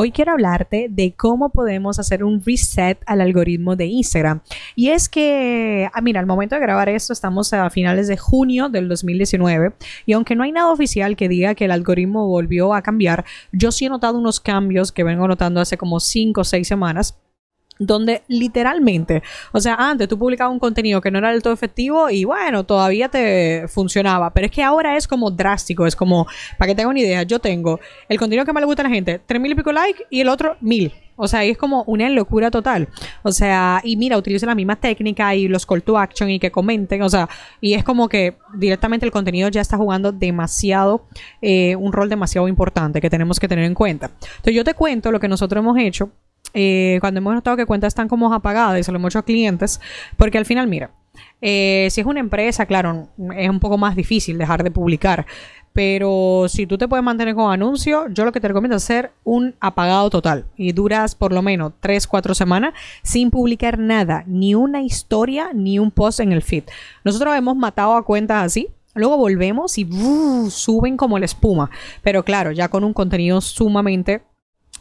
Hoy quiero hablarte de cómo podemos hacer un reset al algoritmo de Instagram. Y es que, ah, mira, al momento de grabar esto estamos a finales de junio del 2019 y aunque no hay nada oficial que diga que el algoritmo volvió a cambiar, yo sí he notado unos cambios que vengo notando hace como 5 o 6 semanas donde literalmente, o sea, antes tú publicabas un contenido que no era del todo efectivo y bueno, todavía te funcionaba, pero es que ahora es como drástico, es como, para que tengan una idea, yo tengo el contenido que más le gusta a la gente, tres mil y pico likes y el otro mil. O sea, es como una locura total. O sea, y mira, utilizo la misma técnica y los call to action y que comenten. O sea, y es como que directamente el contenido ya está jugando demasiado, eh, un rol demasiado importante que tenemos que tener en cuenta. Entonces yo te cuento lo que nosotros hemos hecho eh, cuando hemos notado que cuentas están como apagadas y se lo hemos hecho a clientes, porque al final, mira, eh, si es una empresa, claro, es un poco más difícil dejar de publicar. Pero si tú te puedes mantener con anuncios, yo lo que te recomiendo es hacer un apagado total. Y duras por lo menos 3, 4 semanas sin publicar nada, ni una historia, ni un post en el feed. Nosotros hemos matado a cuentas así. Luego volvemos y suben como la espuma. Pero claro, ya con un contenido sumamente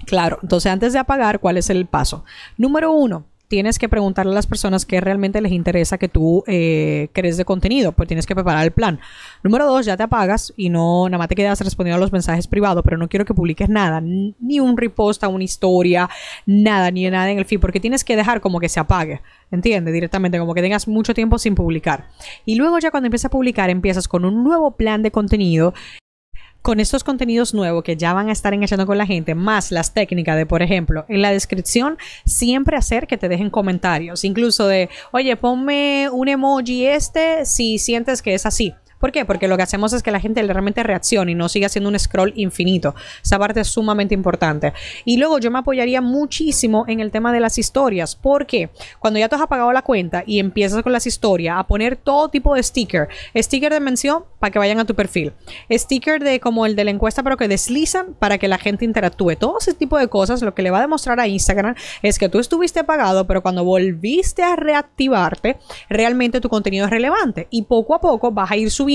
Claro, entonces antes de apagar, ¿cuál es el paso? Número uno, tienes que preguntarle a las personas qué realmente les interesa que tú eh, crees de contenido, pues tienes que preparar el plan. Número dos, ya te apagas y no, nada más te quedas respondiendo a los mensajes privados, pero no quiero que publiques nada, ni un repost a una historia, nada, ni nada en el feed, porque tienes que dejar como que se apague, ¿entiendes? Directamente, como que tengas mucho tiempo sin publicar. Y luego ya cuando empiezas a publicar, empiezas con un nuevo plan de contenido con estos contenidos nuevos que ya van a estar enganchando con la gente, más las técnicas de, por ejemplo, en la descripción, siempre hacer que te dejen comentarios, incluso de, oye, ponme un emoji este si sientes que es así. ¿Por qué? Porque lo que hacemos es que la gente realmente reaccione y no siga haciendo un scroll infinito. Esa parte es sumamente importante. Y luego yo me apoyaría muchísimo en el tema de las historias. porque Cuando ya tú has apagado la cuenta y empiezas con las historias a poner todo tipo de sticker. Sticker de mención para que vayan a tu perfil. Sticker de como el de la encuesta pero que deslizan para que la gente interactúe. Todo ese tipo de cosas lo que le va a demostrar a Instagram es que tú estuviste apagado pero cuando volviste a reactivarte realmente tu contenido es relevante. Y poco a poco vas a ir subiendo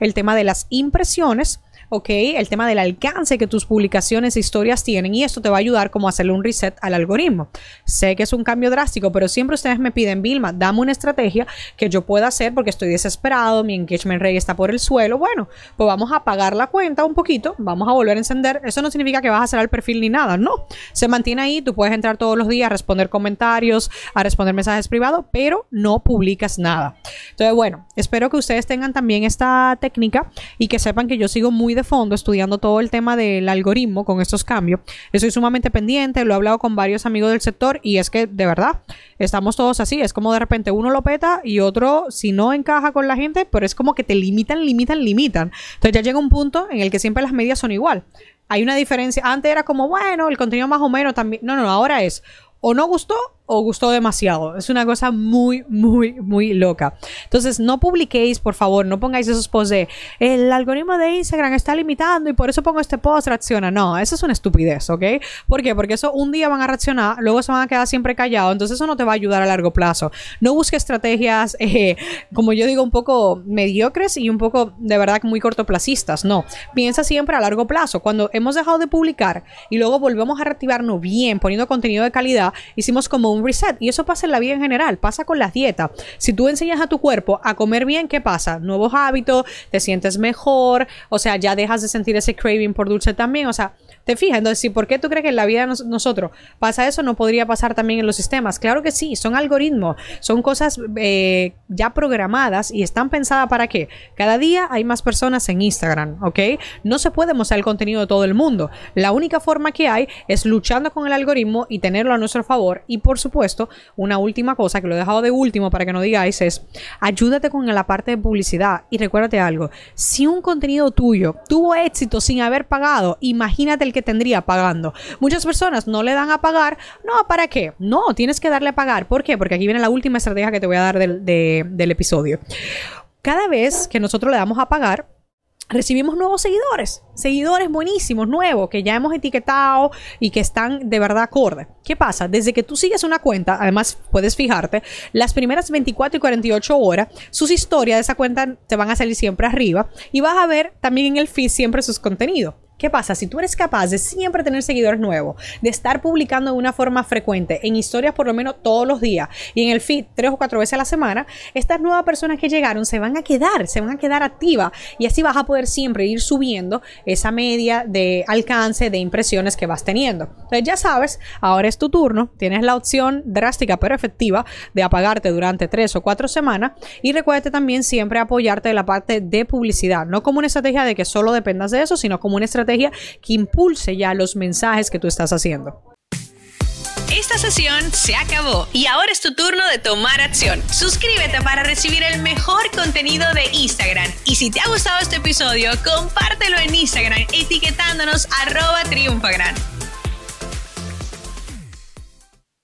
el tema de las impresiones ¿ok? El tema del alcance que tus publicaciones e historias tienen y esto te va a ayudar como a hacerle un reset al algoritmo. Sé que es un cambio drástico, pero siempre ustedes me piden, Vilma, dame una estrategia que yo pueda hacer porque estoy desesperado, mi engagement rate está por el suelo. Bueno, pues vamos a apagar la cuenta un poquito, vamos a volver a encender. Eso no significa que vas a hacer el perfil ni nada, no. Se mantiene ahí, tú puedes entrar todos los días a responder comentarios, a responder mensajes privados, pero no publicas nada. Entonces, bueno, espero que ustedes tengan también esta técnica y que sepan que yo sigo muy de fondo estudiando todo el tema del algoritmo con estos cambios. Estoy sumamente pendiente, lo he hablado con varios amigos del sector y es que de verdad estamos todos así. Es como de repente uno lo peta y otro, si no encaja con la gente, pero es como que te limitan, limitan, limitan. Entonces ya llega un punto en el que siempre las medias son igual. Hay una diferencia. Antes era como, bueno, el contenido más o menos también. No, no, ahora es o no gustó o gustó demasiado. Es una cosa muy, muy, muy loca. Entonces, no publiquéis, por favor, no pongáis esos posts de el algoritmo de Instagram está limitando y por eso pongo este post, reacciona. No, eso es una estupidez, ¿ok? ¿Por qué? Porque eso un día van a reaccionar, luego se van a quedar siempre callados, entonces eso no te va a ayudar a largo plazo. No busques estrategias, eh, como yo digo, un poco mediocres y un poco de verdad muy cortoplacistas. No, piensa siempre a largo plazo. Cuando hemos dejado de publicar y luego volvemos a reactivarnos bien, poniendo contenido de calidad, hicimos como reset. Y eso pasa en la vida en general, pasa con las dietas. Si tú enseñas a tu cuerpo a comer bien, ¿qué pasa? Nuevos hábitos, te sientes mejor, o sea, ya dejas de sentir ese craving por dulce también, o sea, ¿Te fijas? Entonces, si ¿por qué tú crees que en la vida de nosotros pasa eso? No podría pasar también en los sistemas. Claro que sí, son algoritmos, son cosas eh, ya programadas y están pensadas para qué. Cada día hay más personas en Instagram, ¿ok? No se puede mostrar el contenido de todo el mundo. La única forma que hay es luchando con el algoritmo y tenerlo a nuestro favor. Y por supuesto, una última cosa que lo he dejado de último para que no digáis es ayúdate con la parte de publicidad. Y recuérdate algo, si un contenido tuyo tuvo éxito sin haber pagado, imagínate el que tendría pagando. Muchas personas no le dan a pagar. No, ¿para qué? No, tienes que darle a pagar. ¿Por qué? Porque aquí viene la última estrategia que te voy a dar del, del episodio cada vez que nosotros le damos a pagar, recibimos nuevos seguidores, seguidores buenísimos, nuevos, que ya hemos etiquetado y que están de verdad acorde. ¿Qué pasa? Desde que tú sigues una cuenta, además puedes fijarte, las primeras 24 y 48 horas, sus historias de esa cuenta te van a salir siempre arriba y vas a ver también en el feed siempre sus contenidos. ¿Qué pasa? Si tú eres capaz de siempre tener seguidores nuevos, de estar publicando de una forma frecuente en historias por lo menos todos los días y en el feed tres o cuatro veces a la semana, estas nuevas personas que llegaron se van a quedar, se van a quedar activas y así vas a poder siempre ir subiendo esa media de alcance de impresiones que vas teniendo. Entonces ya sabes, ahora es tu turno, tienes la opción drástica pero efectiva de apagarte durante tres o cuatro semanas y recuérdate también siempre apoyarte de la parte de publicidad, no como una estrategia de que solo dependas de eso, sino como una que impulse ya los mensajes que tú estás haciendo. Esta sesión se acabó y ahora es tu turno de tomar acción. Suscríbete para recibir el mejor contenido de Instagram. Y si te ha gustado este episodio, compártelo en Instagram etiquetándonos arroba triunfagran.